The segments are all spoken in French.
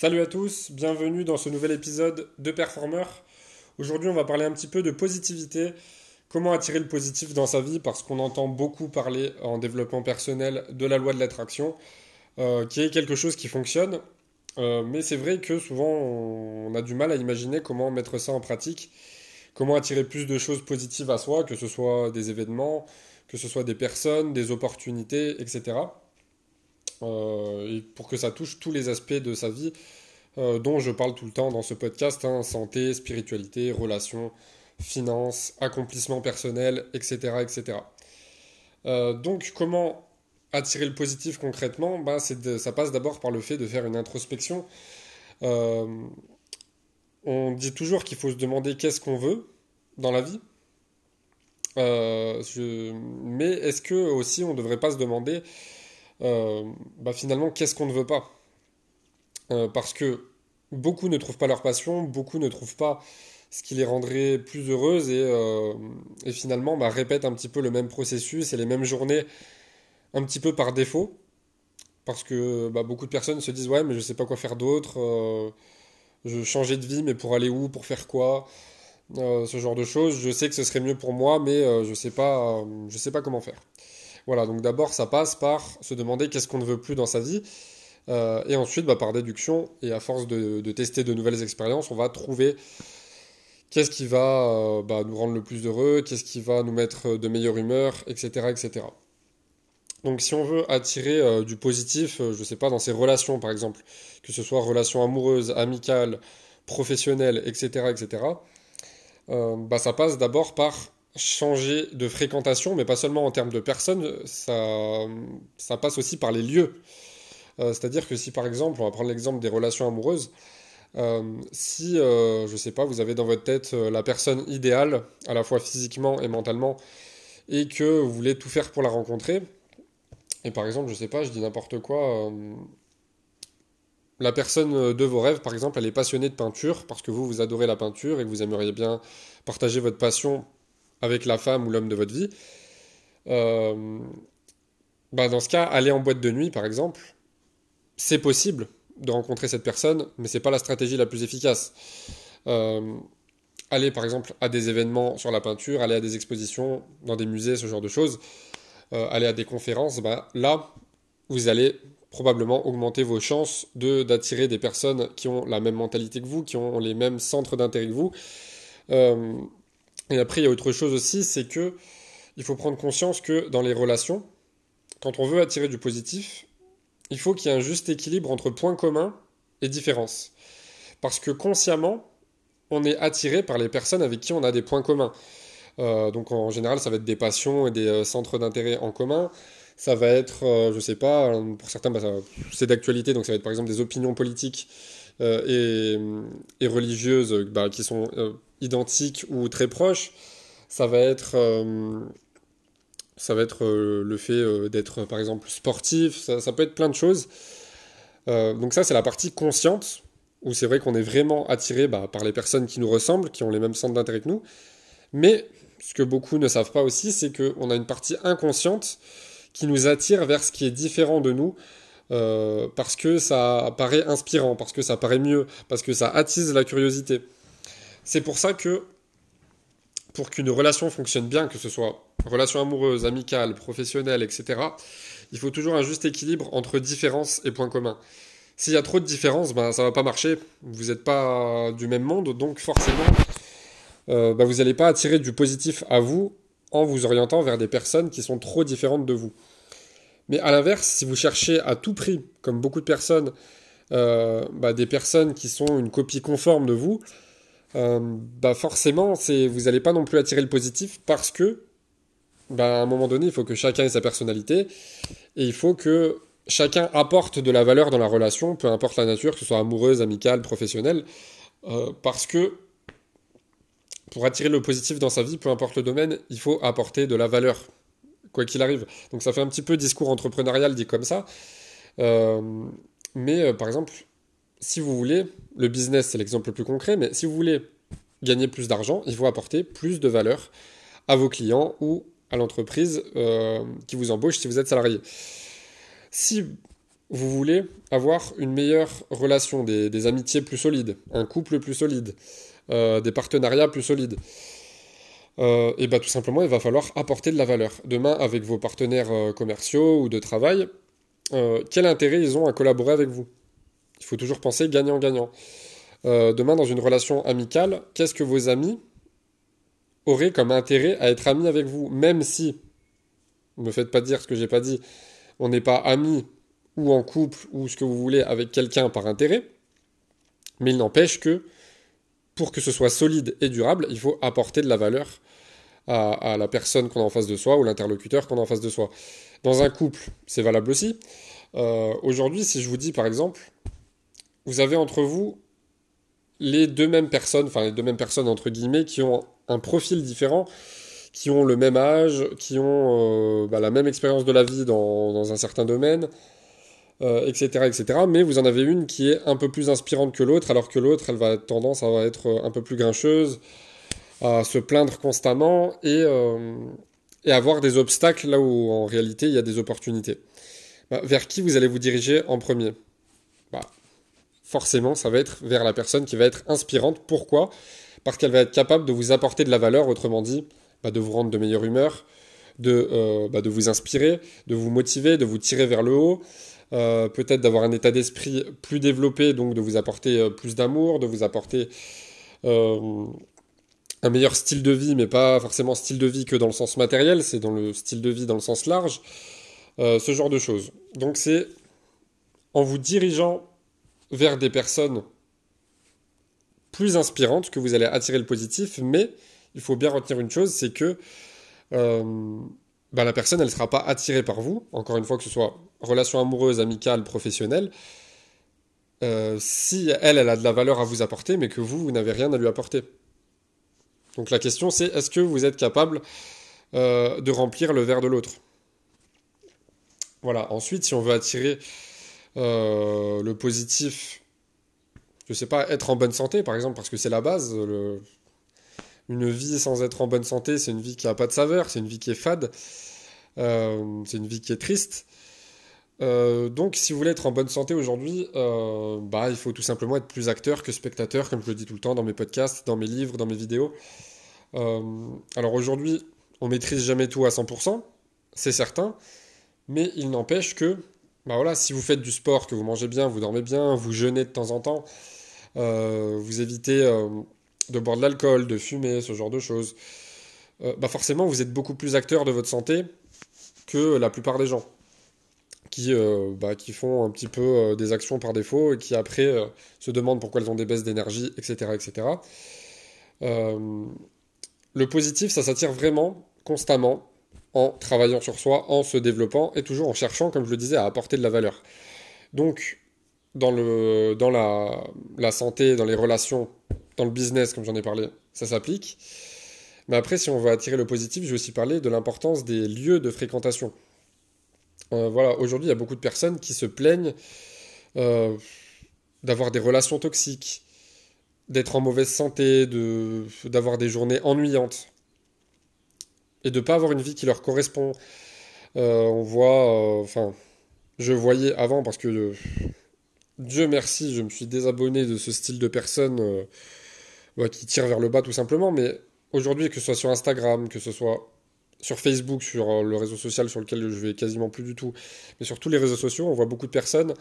Salut à tous, bienvenue dans ce nouvel épisode de Performer. Aujourd'hui, on va parler un petit peu de positivité, comment attirer le positif dans sa vie, parce qu'on entend beaucoup parler en développement personnel de la loi de l'attraction, euh, qui est quelque chose qui fonctionne, euh, mais c'est vrai que souvent on a du mal à imaginer comment mettre ça en pratique, comment attirer plus de choses positives à soi, que ce soit des événements, que ce soit des personnes, des opportunités, etc. Euh, pour que ça touche tous les aspects de sa vie euh, dont je parle tout le temps dans ce podcast, hein, santé, spiritualité, relations, finances, accomplissement personnel, etc. etc. Euh, donc comment attirer le positif concrètement? Bah, Ça passe d'abord par le fait de faire une introspection. on dit toujours qu'il faut se demander qu'est-ce qu'on veut dans la vie. Mais est-ce que aussi on ne devrait pas se demander euh, bah finalement, qu'est-ce qu'on ne veut pas? Euh, Parce que beaucoup ne trouvent pas leur passion, beaucoup ne trouvent pas ce qui les rendrait plus heureuses et, euh, et finalement bah, répètent un petit peu le même processus et les mêmes journées un petit peu par défaut. Parce que bah, beaucoup de personnes se disent ouais mais je sais pas quoi faire d'autre, je changeais de vie mais pour aller où, pour faire quoi, ce genre de choses. Je sais que ce serait mieux pour moi mais je sais pas, je sais pas comment faire. Voilà, donc d'abord ça passe par se demander qu'est-ce qu'on ne veut plus dans sa vie. Euh, et ensuite, bah, par déduction, et à force de, tester de nouvelles expériences, on va trouver qu'est-ce qui va euh, bah, nous rendre le plus heureux, qu'est-ce qui va nous mettre de meilleure humeur, etc. etc. Donc si on veut attirer euh, du positif, je ne sais pas, dans ses relations par exemple, que ce soit relations amoureuses, amicales, professionnelles, etc. etc. bah, ça passe d'abord par changer de fréquentation, mais pas seulement en termes de personnes, ça, ça passe aussi par les lieux. Euh, c'est-à-dire que si par exemple, on va prendre l'exemple des relations amoureuses, euh, si, euh, je sais pas, vous avez dans votre tête la personne idéale, à la fois physiquement et mentalement, et que vous voulez tout faire pour la rencontrer, et par exemple, je sais pas, je dis n'importe quoi, la personne de vos rêves, par exemple, elle est passionnée de peinture, parce que vous, vous adorez la peinture et que vous aimeriez bien partager votre passion avec la femme ou l'homme de votre vie, euh, bah dans ce cas, aller en boîte de nuit, par exemple, c'est possible de rencontrer cette personne, mais c'est pas la stratégie la plus efficace. Euh, aller, par exemple, à des événements sur la peinture, aller à des expositions, dans des musées, ce genre de choses, euh, aller à des conférences, bah, là, vous allez probablement augmenter vos chances de d'attirer des personnes qui ont la même mentalité que vous, qui ont les mêmes centres d'intérêt que vous. Et après, il y a autre chose aussi, c'est que il faut prendre conscience que dans les relations, quand on veut attirer du positif, il faut qu'il y ait un juste équilibre entre points communs et différences. Parce que consciemment, on est attiré par les personnes avec qui on a des points communs. Euh, donc en général, ça va être des passions et des euh, centres d'intérêt en commun. Ça va être, euh, je sais pas, pour certains, bah, c'est d'actualité, donc ça va être par exemple des opinions politiques et, et, religieuses bah, qui sont identiques ou très proches, ça va être, euh, ça va être euh, le fait euh, d'être par exemple sportif, ça, peut être plein de choses. donc ça c'est la partie consciente, où c'est vrai qu'on est vraiment attiré bah, par les personnes qui nous ressemblent, qui ont les mêmes centres d'intérêt que nous. Mais ce que beaucoup ne savent pas aussi, c'est qu'on a une partie inconsciente qui nous attire vers ce qui est différent de nous, parce que ça paraît inspirant, parce que ça paraît mieux, parce que ça attise la curiosité. C'est pour ça que pour qu'une relation fonctionne bien, que ce soit relation amoureuse, amicale, professionnelle, etc., il faut toujours un juste équilibre entre différences et points communs. S'il y a trop de différences, ben, ça va pas marcher. Vous n'êtes pas du même monde, donc forcément, euh, ben, vous n'allez pas attirer du positif à vous en vous orientant vers des personnes qui sont trop différentes de vous. Mais à l'inverse, si vous cherchez à tout prix, comme beaucoup de personnes, euh, ben, des personnes qui sont une copie conforme de vous, euh, bah forcément, c'est, vous n'allez pas non plus attirer le positif parce que, bah à un moment donné, il faut que chacun ait sa personnalité et il faut que chacun apporte de la valeur dans la relation, peu importe la nature, que ce soit amoureuse, amicale, professionnelle, euh, parce que pour attirer le positif dans sa vie, peu importe le domaine, il faut apporter de la valeur, quoi qu'il arrive. Donc ça fait un petit peu discours entrepreneurial dit comme ça. Euh, mais par exemple, si vous voulez, le business c'est l'exemple le plus concret, mais si vous voulez gagner plus d'argent, il faut apporter plus de valeur à vos clients ou à l'entreprise euh, qui vous embauche si vous êtes salarié. Si vous voulez avoir une meilleure relation, des, amitiés plus solides, un couple plus solide, euh, des partenariats plus solides. Euh, et bien tout simplement, il va falloir apporter de la valeur. Demain, avec vos partenaires commerciaux ou de travail, quel intérêt ils ont à collaborer avec vous? Il faut toujours penser gagnant-gagnant. demain, dans une relation amicale, qu'est-ce que vos amis auraient comme intérêt à être amis avec vous Même si, ne me faites pas dire ce que j'ai pas dit, on n'est pas amis ou en couple ou ce que vous voulez avec quelqu'un par intérêt, mais il n'empêche que pour que ce soit solide et durable, il faut apporter de la valeur à, la personne qu'on a en face de soi ou l'interlocuteur qu'on a en face de soi. Dans un couple, c'est valable aussi. Euh, aujourd'hui, si je vous dis par exemple, vous avez entre vous les deux mêmes personnes, enfin les deux mêmes personnes entre guillemets, qui ont un profil différent, qui ont le même âge, qui ont euh, bah, la même expérience de la vie dans, un certain domaine, etc., euh, etc. Mais vous en avez une qui est un peu plus inspirante que l'autre, alors que l'autre, elle va tendance à être euh, un peu plus grincheuse, à se plaindre constamment et, euh, et avoir des obstacles là où en réalité il y a des opportunités. Bah, vers qui vous allez vous diriger en premier? Forcément, ça va être vers la personne qui va être inspirante. Pourquoi? Parce qu'elle va être capable de vous apporter de la valeur, autrement dit, bah, de vous rendre de meilleure humeur, de, bah, de vous inspirer, de vous motiver, de vous tirer vers le haut, euh, peut-être d'avoir un état d'esprit plus développé, donc de vous apporter euh, plus d'amour, de vous apporter euh, un meilleur style de vie, mais pas forcément style de vie que dans le sens matériel, c'est dans le style de vie dans le sens large, ce genre de choses. Donc c'est en vous dirigeant vers des personnes plus inspirantes que vous allez attirer le positif, mais il faut bien retenir une chose, c'est que bah, la personne, elle ne sera pas attirée par vous, encore une fois, que ce soit relation amoureuse, amicale, professionnelle, euh, si elle, elle a de la valeur à vous apporter, mais que vous, vous n'avez rien à lui apporter. Donc la question, c'est est-ce que vous êtes capable euh, de remplir le verre de l'autre? Voilà. Ensuite, si on veut attirer euh, le positif, je sais pas, être en bonne santé, par exemple, parce que c'est la base, une vie sans être en bonne santé, c'est une vie qui n'a pas de saveur, c'est une vie qui est fade, euh, c'est une vie qui est triste. Euh, donc, si vous voulez être en bonne santé aujourd'hui, euh, bah, il faut tout simplement être plus acteur que spectateur, comme je le dis tout le temps dans mes podcasts, dans mes livres, dans mes vidéos. alors aujourd'hui, on maîtrise jamais tout à 100%, c'est certain, mais il n'empêche que, bah voilà, si vous faites du sport, que vous mangez bien, vous dormez bien, vous jeûnez de temps en temps, vous évitez de boire de l'alcool, de fumer, ce genre de choses, euh, bah forcément vous êtes beaucoup plus acteur de votre santé que la plupart des gens qui, euh, bah, qui font un petit peu euh, des actions par défaut et qui après se demandent pourquoi elles ont des baisses d'énergie, etc. etc. le positif, ça s'attire vraiment constamment en travaillant sur soi, en se développant et toujours en cherchant, comme je le disais, à apporter de la valeur. Donc, dans, le, dans la, santé, dans les relations dans le business, comme j'en ai parlé, ça s'applique. Mais après, si on veut attirer le positif, je vais aussi parler de l'importance des lieux de fréquentation. Euh, voilà, aujourd'hui, il y a beaucoup de personnes qui se plaignent euh, d'avoir des relations toxiques, d'être en mauvaise santé, d'avoir des journées ennuyantes et de pas avoir une vie qui leur correspond. Euh, on voit, enfin, je voyais avant parce que Dieu merci, je me suis désabonné de ce style de personnes qui tire vers le bas tout simplement. Mais aujourd'hui, que ce soit sur Instagram, que ce soit sur Facebook, sur euh, le réseau social sur lequel je vais quasiment plus du tout, mais sur tous les réseaux sociaux, on voit beaucoup de personnes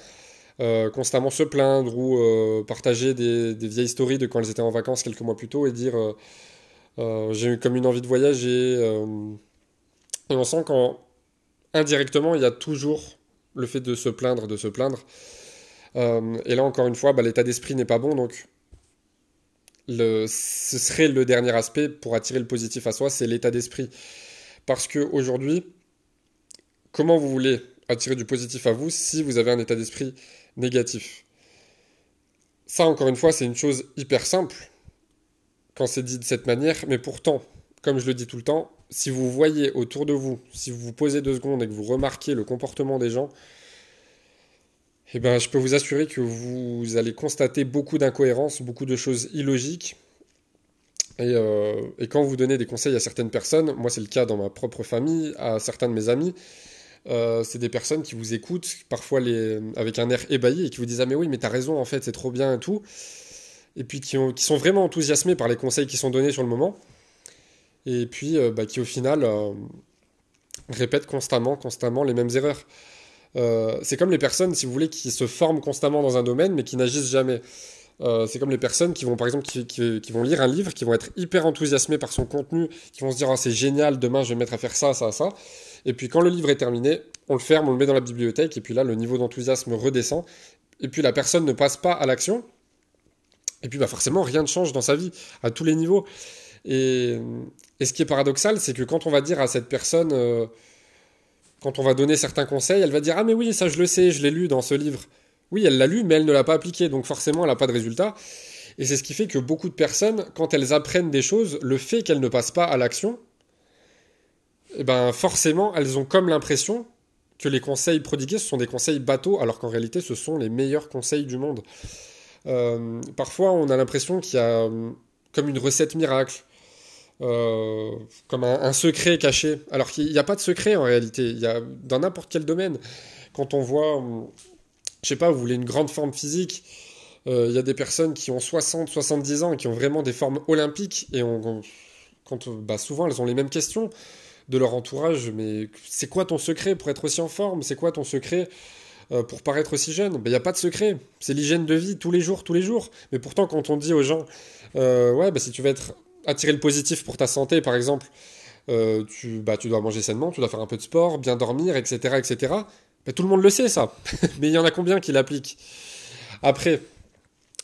euh, constamment se plaindre ou euh, partager des, vieilles stories de quand elles étaient en vacances quelques mois plus tôt et dire j'ai eu comme une envie de voyager. et on sent qu'indirectement, il y a toujours le fait de se plaindre, de se plaindre. et là, encore une fois, bah, l'état d'esprit n'est pas bon, donc ce serait le dernier aspect pour attirer le positif à soi, c'est l'état d'esprit. Parce que aujourd'hui, comment vous voulez attirer du positif à vous si vous avez un état d'esprit négatif? Ça, encore une fois, c'est une chose hyper simple quand c'est dit de cette manière, mais pourtant, comme je le dis tout le temps, si vous voyez autour de vous, si vous vous posez deux secondes et que vous remarquez le comportement des gens, eh ben, je peux vous assurer que vous allez constater beaucoup d'incohérences, beaucoup de choses illogiques. Euh, et, quand vous donnez des conseils à certaines personnes, moi c'est le cas dans ma propre famille, à certains de mes amis, Euh, c'est des personnes qui vous écoutent, parfois les, avec un air ébahi, et qui vous disent Ah, mais oui, mais t'as raison, en fait, c'est trop bien et tout. Et puis qui, ont, qui, sont vraiment enthousiasmés par les conseils qui sont donnés sur le moment. Et puis euh, bah, qui, au final, euh, répètent constamment, constamment les mêmes erreurs. c'est comme les personnes, si vous voulez, qui se forment constamment dans un domaine, mais qui n'agissent jamais. c'est comme les personnes qui vont, par exemple, qui, qui, vont lire un livre, qui vont être hyper enthousiasmés par son contenu, qui vont se dire oh, c'est génial, demain je vais me mettre à faire ça, ça, ça. Et puis quand le livre est terminé, on le ferme, on le met dans la bibliothèque, et puis là, le niveau d'enthousiasme redescend. Et puis la personne ne passe pas à l'action. Et puis bah, forcément, rien ne change dans sa vie, à tous les niveaux. Et, ce qui est paradoxal, c'est que quand on va dire à cette personne, euh, quand on va donner certains conseils, elle va dire Ah, mais oui, ça je le sais, je l'ai lu dans ce livre. Oui, elle l'a lu, mais elle ne l'a pas appliqué, donc forcément, elle n'a pas de résultat. Et c'est ce qui fait que beaucoup de personnes, quand elles apprennent des choses, le fait qu'elles ne passent pas à l'action, eh ben forcément, elles ont comme l'impression que les conseils prodigués, ce sont des conseils bateaux, alors qu'en réalité, ce sont les meilleurs conseils du monde. Euh, parfois, on a l'impression qu'il y a euh, comme une recette miracle, euh, comme un, secret caché, alors qu'il n'y a pas de secret en réalité. Il y a dans n'importe quel domaine, quand on voit, je sais pas, vous voulez une grande forme physique. Il y a des personnes qui ont 60, 70 ans et qui ont vraiment des formes olympiques et on, quand, bah, souvent elles ont les mêmes questions de leur entourage. Mais c'est quoi ton secret pour être aussi en forme? C'est quoi ton secret euh, pour paraître aussi jeune Il ben, n'y a pas de secret. C'est l'hygiène de vie tous les jours, tous les jours. Mais pourtant, quand on dit aux gens, euh, ouais, bah, si tu veux être attirer le positif pour ta santé, par exemple, euh, tu, bah, tu dois manger sainement, tu dois faire un peu de sport, bien dormir, etc., etc. Ben, tout le monde le sait, ça. Mais il y en a combien qui l'appliquent? Après,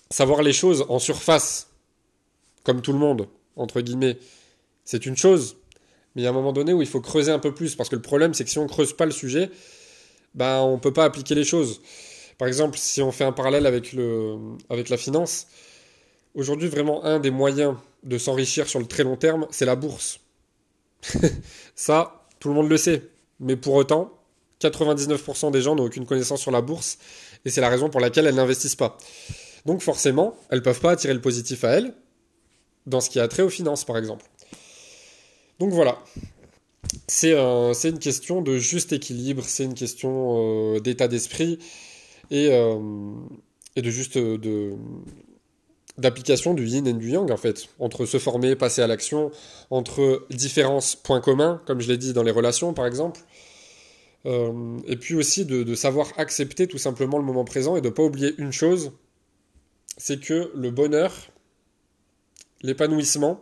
savoir les choses en surface, comme tout le monde, entre guillemets, c'est une chose. Mais il y a un moment donné où il faut creuser un peu plus, parce que le problème, c'est que si on ne creuse pas le sujet, ben, on ne peut pas appliquer les choses. Par exemple, si on fait un parallèle avec, le, avec la finance, aujourd'hui, vraiment, un des moyens de s'enrichir sur le très long terme, c'est la bourse. Ça, tout le monde le sait. Mais pour autant, 99% des gens n'ont aucune connaissance sur la bourse, et c'est la raison pour laquelle elles n'investissent pas. Donc forcément, elles peuvent pas attirer le positif à elles, dans ce qui a trait aux finances, par exemple. Donc voilà, c'est une question de juste équilibre, c'est une question euh, d'état d'esprit et, euh, de juste d'application du yin et du yang en fait, entre se former, passer à l'action, entre différences, points communs, comme je l'ai dit dans les relations par exemple, euh, et puis aussi de, de, savoir accepter tout simplement le moment présent et de ne pas oublier une chose, c'est que le bonheur, l'épanouissement,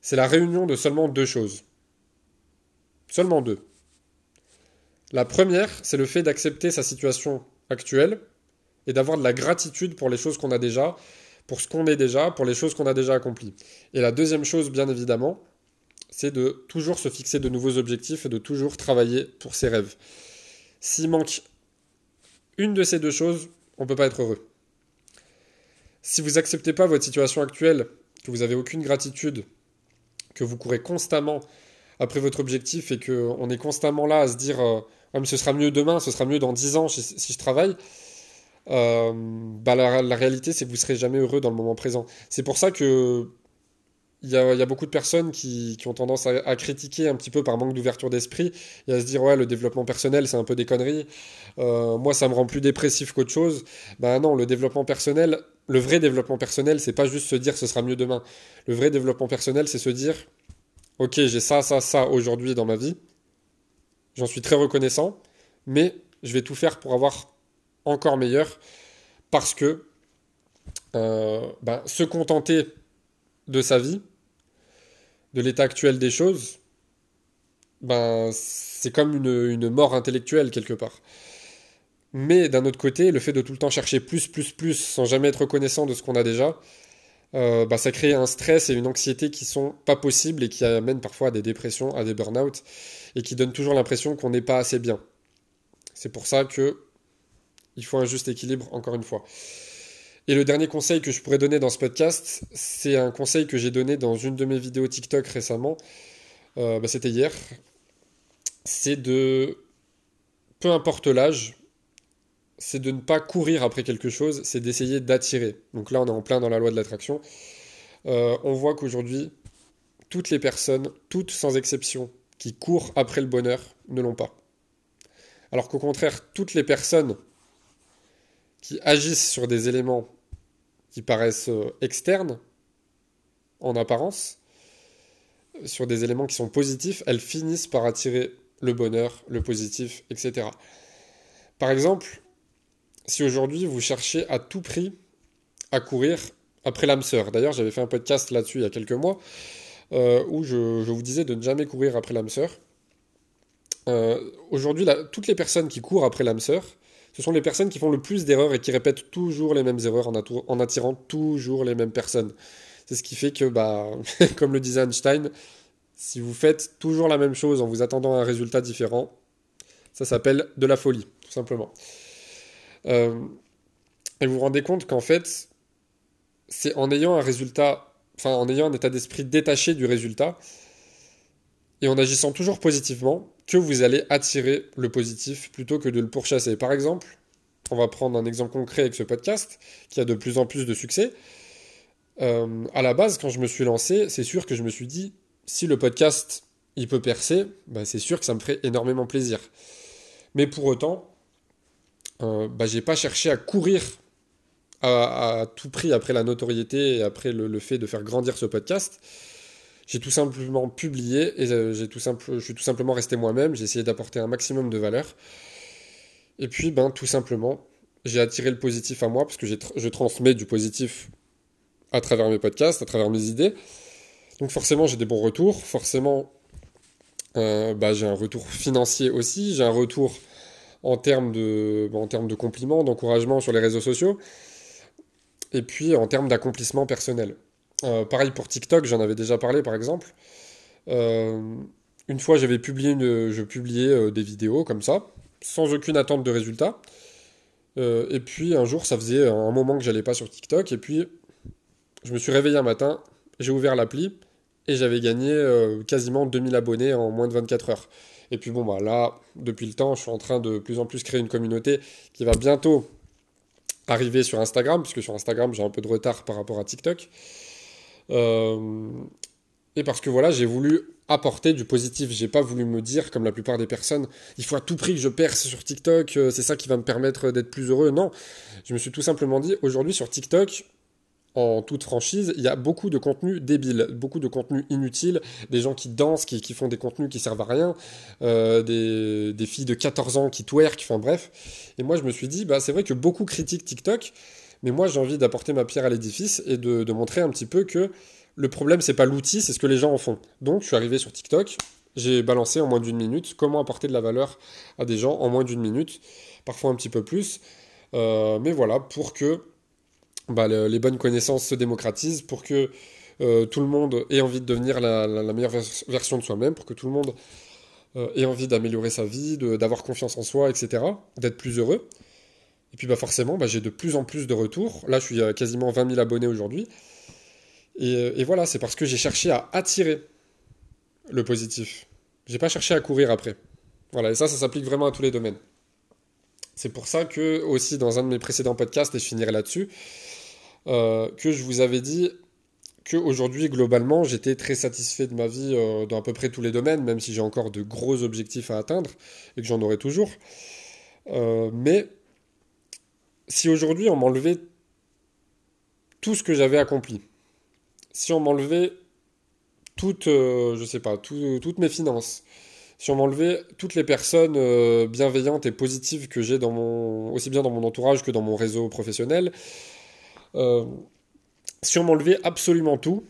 c'est la réunion de seulement deux choses. Seulement deux. La première, c'est le fait d'accepter sa situation actuelle et d'avoir de la gratitude pour les choses qu'on a déjà, pour ce qu'on est déjà, pour les choses qu'on a déjà accomplies. Et la deuxième chose, bien évidemment, c'est de toujours se fixer de nouveaux objectifs et de toujours travailler pour ses rêves. S'il manque une de ces deux choses, on ne peut pas être heureux. Si vous n'acceptez pas votre situation actuelle, que vous n'avez aucune gratitude que vous courez constamment après votre objectif et qu'on est constamment là à se dire ah, ce sera mieux demain, ce sera mieux dans 10 ans si, je travaille, euh, bah, la, réalité c'est que vous serez jamais heureux dans le moment présent. C'est pour ça que il y, a, beaucoup de personnes qui, ont tendance à, critiquer un petit peu par manque d'ouverture d'esprit et à se dire ouais le développement personnel c'est un peu des conneries, euh, moi ça me rend plus dépressif qu'autre chose. Ben non, le développement personnel, le vrai développement personnel, c'est pas juste se dire ce sera mieux demain. Le vrai développement personnel, c'est se dire ok, j'ai ça, ça, ça aujourd'hui dans ma vie. J'en suis très reconnaissant, mais je vais tout faire pour avoir encore meilleur parce que euh, ben, se contenter de sa vie, de l'état actuel des choses, ben, c'est comme une, une mort intellectuelle quelque part. Mais d'un autre côté, le fait de tout le temps chercher plus, plus, plus, sans jamais être reconnaissant de ce qu'on a déjà, euh, bah, ça crée un stress et une anxiété qui sont pas possibles et qui amènent parfois à des dépressions, à des burn-out, et qui donnent toujours l'impression qu'on n'est pas assez bien. C'est pour ça que il faut un juste équilibre, encore une fois. Et le dernier conseil que je pourrais donner dans ce podcast, c'est un conseil que j'ai donné dans une de mes vidéos TikTok récemment. Euh, bah, c'était hier. C'est de, peu importe l'âge, c'est de ne pas courir après quelque chose, c'est d'essayer d'attirer. Donc là, on est en plein dans la loi de l'attraction. Euh, on voit qu'aujourd'hui, toutes les personnes, toutes sans exception, qui courent après le bonheur, ne l'ont pas. Alors qu'au contraire, toutes les personnes qui agissent sur des éléments qui paraissent euh, externes, en apparence, sur des éléments qui sont positifs, elles finissent par attirer le bonheur, le positif, etc. Par exemple, si aujourd'hui vous cherchez à tout prix à courir après l'âme sœur, d'ailleurs j'avais fait un podcast là-dessus il y a quelques mois, euh, où je, vous disais de ne jamais courir après l'âme sœur. Euh, aujourd'hui, toutes les personnes qui courent après l'âme sœur, ce sont les personnes qui font le plus d'erreurs et qui répètent toujours les mêmes erreurs en, attirant toujours les mêmes personnes. C'est ce qui fait que, bah, comme le disait Einstein, si vous faites toujours la même chose en vous attendant à un résultat différent, ça s'appelle de la folie, tout simplement. Euh, et vous vous rendez compte qu'en fait, c'est en ayant un résultat, enfin en ayant un état d'esprit détaché du résultat, et en agissant toujours positivement, que vous allez attirer le positif plutôt que de le pourchasser. Par exemple, on va prendre un exemple concret avec ce podcast, qui a de plus en plus de succès. Euh, à la base, quand je me suis lancé, c'est sûr que je me suis dit, si le podcast il peut percer, bah, c'est sûr que ça me ferait énormément plaisir. Mais pour autant, euh, bah, j'ai pas cherché à courir à, tout prix après la notoriété et après le, fait de faire grandir ce podcast. J'ai tout simplement publié et euh, j'ai tout simple, je suis tout simplement resté moi-même. J'ai essayé d'apporter un maximum de valeur. Et puis, ben, tout simplement, j'ai attiré le positif à moi parce que je transmets du positif à travers mes podcasts, à travers mes idées. Donc forcément, j'ai des bons retours. Forcément, euh, bah, j'ai un retour financier aussi. J'ai un retour en termes de, en termes de compliments, d'encouragement sur les réseaux sociaux. Et puis en termes d'accomplissement personnel. Euh, pareil pour TikTok, j'en avais déjà parlé par exemple. Euh, une fois, j'avais publié je publiais des vidéos comme ça, sans aucune attente de résultat. et puis un jour, ça faisait un moment que j'allais pas sur TikTok. Et puis, je me suis réveillé un matin, j'ai ouvert l'appli et j'avais gagné euh, quasiment 2000 abonnés en moins de 24 heures. Et puis bon, bah là, depuis le temps, je suis en train de plus en plus créer une communauté qui va bientôt arriver sur Instagram, puisque sur Instagram, j'ai un peu de retard par rapport à TikTok. Euh, et parce que voilà, j'ai voulu apporter du positif. J'ai pas voulu me dire, comme la plupart des personnes, il faut à tout prix que je perce sur TikTok, euh, c'est ça qui va me permettre d'être plus heureux. Non, je me suis tout simplement dit, aujourd'hui sur TikTok, en toute franchise, il y a beaucoup de contenus débiles, beaucoup de contenus inutiles, des gens qui dansent, qui, font des contenus qui servent à rien, euh, des, filles de 14 ans qui twerk, enfin bref. Et moi je me suis dit, bah, c'est vrai que beaucoup critiquent TikTok, mais moi j'ai envie d'apporter ma pierre à l'édifice et de, montrer un petit peu que le problème c'est pas l'outil, c'est ce que les gens en font. Donc je suis arrivé sur TikTok, j'ai balancé en moins d'une minute comment apporter de la valeur à des gens en moins d'une minute, parfois un petit peu plus. Euh, mais voilà, pour que bah, les bonnes connaissances se démocratisent, pour que euh, tout le monde ait envie de devenir la, meilleure version de soi-même, pour que tout le monde euh, ait envie d'améliorer sa vie, d'avoir confiance en soi, etc., d'être plus heureux. Et puis bah, forcément, bah, j'ai de plus en plus de retours. Là, je suis à quasiment 20 000 abonnés aujourd'hui. Et, et, voilà, c'est parce que j'ai cherché à attirer le positif. J'ai pas cherché à courir après. Voilà, et ça, ça s'applique vraiment à tous les domaines. C'est pour ça que, aussi, dans un de mes précédents podcasts, et je finirai là-dessus, euh, que je vous avais dit qu'aujourd'hui, globalement, j'étais très satisfait de ma vie euh, dans à peu près tous les domaines, même si j'ai encore de gros objectifs à atteindre et que j'en aurai toujours. Euh, mais si aujourd'hui on m'enlevait tout ce que j'avais accompli, si on m'enlevait toutes, je sais pas, toutes mes finances, si on m'enlevait toutes les personnes bienveillantes et positives que j'ai dans mon, aussi bien dans mon entourage que dans mon réseau professionnel, euh, si on m'enlevait absolument tout,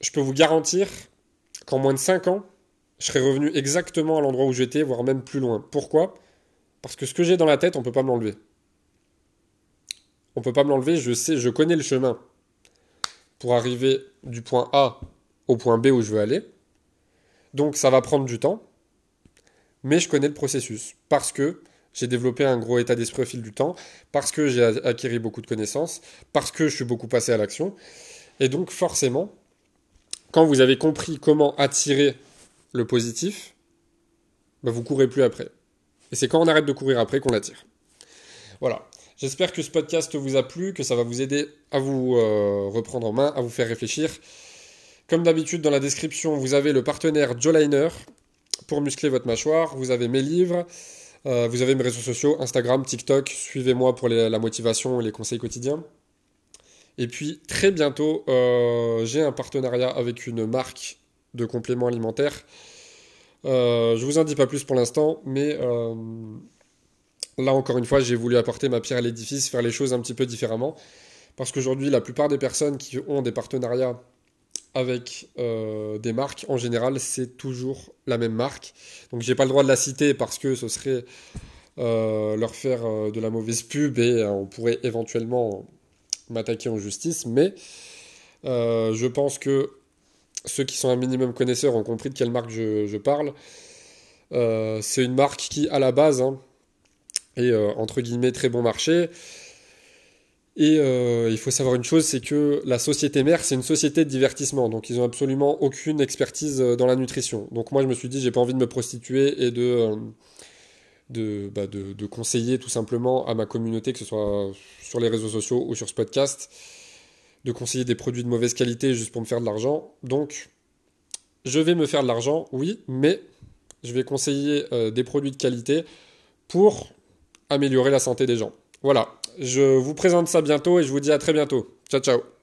je peux vous garantir qu'en moins de 5 ans, je serais revenu exactement à l'endroit où j'étais, voire même plus loin. Pourquoi? Parce que ce que j'ai dans la tête, on ne peut pas me l'enlever. On ne peut pas me l'enlever, je sais, je connais le chemin pour arriver du point A au point B où je veux aller. Donc ça va prendre du temps, mais je connais le processus. Parce que j'ai développé un gros état d'esprit au fil du temps, parce que j'ai acquis beaucoup de connaissances, parce que je suis beaucoup passé à l'action. Et donc forcément, quand vous avez compris comment attirer le positif, bah vous courez plus après. Et c'est quand on arrête de courir après qu'on l'attire. Voilà. J'espère que ce podcast vous a plu, que ça va vous aider à vous euh, reprendre en main, à vous faire réfléchir. Comme d'habitude, dans la description, vous avez le partenaire Joliner pour muscler votre mâchoire. Vous avez mes livres, euh, vous avez mes réseaux sociaux, Instagram, TikTok. Suivez-moi pour la motivation et les conseils quotidiens. Et puis très bientôt, euh, j'ai un partenariat avec une marque de compléments alimentaires. Euh, je vous en dis pas plus pour l'instant, mais là encore une fois, j'ai voulu apporter ma pierre à l'édifice, faire les choses un petit peu différemment. Parce qu'aujourd'hui, la plupart des personnes qui ont des partenariats avec euh, des marques, en général, c'est toujours la même marque. Donc, j'ai pas le droit de la citer parce que ce serait euh, leur faire euh, de la mauvaise pub et on pourrait éventuellement m'attaquer en justice. Mais je pense que ceux qui sont un minimum connaisseurs ont compris de quelle marque je, parle. c'est une marque qui, à la base, hein, est entre guillemets très bon marché. Et euh, il faut savoir une chose, c'est que la société mère, c'est une société de divertissement, donc ils ont absolument aucune expertise euh, dans la nutrition. Donc moi, je me suis dit, j'ai pas envie de me prostituer et de, euh, bah, de, de, conseiller tout simplement à ma communauté, que ce soit sur les réseaux sociaux ou sur ce podcast, de conseiller des produits de mauvaise qualité juste pour me faire de l'argent. Donc, je vais me faire de l'argent, oui, mais je vais conseiller des produits de qualité pour améliorer la santé des gens. Voilà, je vous présente ça bientôt et je vous dis à très bientôt. Ciao ciao